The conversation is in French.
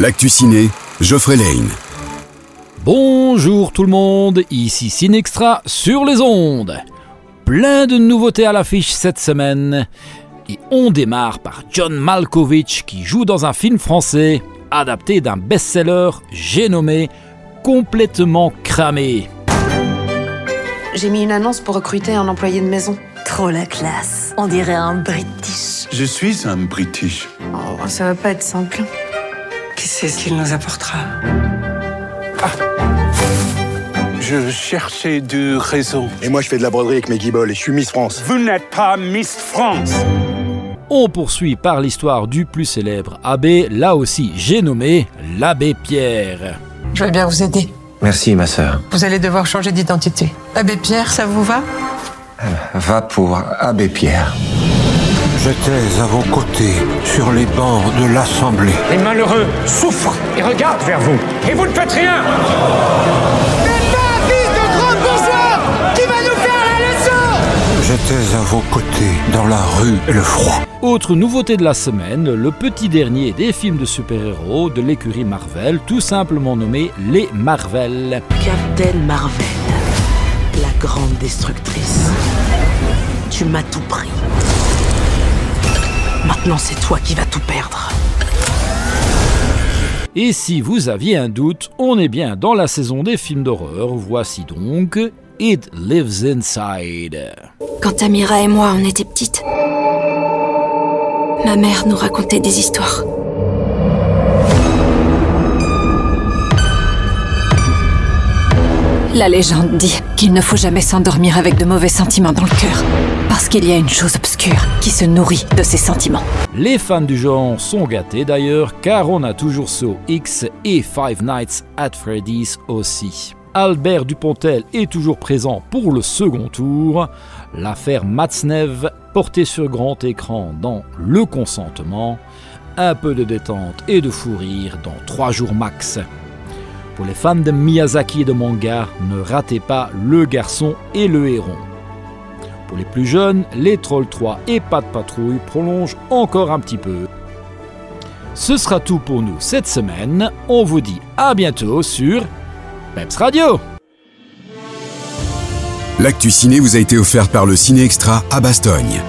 L'actu ciné, Geoffrey Lane. Bonjour tout le monde, ici Cinextra sur les ondes. Plein de nouveautés à l'affiche cette semaine. Et on démarre par John Malkovich qui joue dans un film français adapté d'un best-seller, j'ai nommé Complètement cramé. J'ai mis une annonce pour recruter un employé de maison. Trop la classe. On dirait un British. Je suis un British. Oh, ça va pas être simple. Sait ce qu'il nous apportera Je cherchais du réseau. Et moi, je fais de la broderie avec mes guibolles et je suis Miss France. Vous n'êtes pas Miss France. On poursuit par l'histoire du plus célèbre abbé, là aussi j'ai nommé l'abbé Pierre. Je vais bien vous aider. Merci, ma sœur. Vous allez devoir changer d'identité. Abbé Pierre, ça vous va? Va pour Abbé Pierre. J'étais à vos côtés, sur les bancs de l'Assemblée. Les malheureux souffrent et regardent vers vous. Et vous ne faites rien J'étais à vos côtés, dans la rue et le froid. Autre nouveauté de la semaine, le petit dernier des films de super-héros de l'écurie Marvel, tout simplement nommé Les Marvel. Captain Marvel, la grande destructrice. Tu m'as tout pris. Maintenant, c'est toi qui vas tout perdre. Et si vous aviez un doute, on est bien dans la saison des films d'horreur, voici donc It Lives Inside. Quand Amira et moi on était petites, ma mère nous racontait des histoires. La légende dit qu'il ne faut jamais s'endormir avec de mauvais sentiments dans le cœur, parce qu'il y a une chose obscure qui se nourrit de ces sentiments. Les fans du genre sont gâtés d'ailleurs, car on a toujours So X et Five Nights at Freddy's aussi. Albert Dupontel est toujours présent pour le second tour. L'affaire Matznev, portée sur grand écran dans Le Consentement. Un peu de détente et de fou rire dans 3 jours max. Pour les fans de Miyazaki et de manga, ne ratez pas Le Garçon et le Héron. Pour les plus jeunes, Les Trolls 3 et Pas de Patrouille prolongent encore un petit peu. Ce sera tout pour nous cette semaine. On vous dit à bientôt sur Peps Radio. L'actu ciné vous a été offert par le Ciné Extra à Bastogne.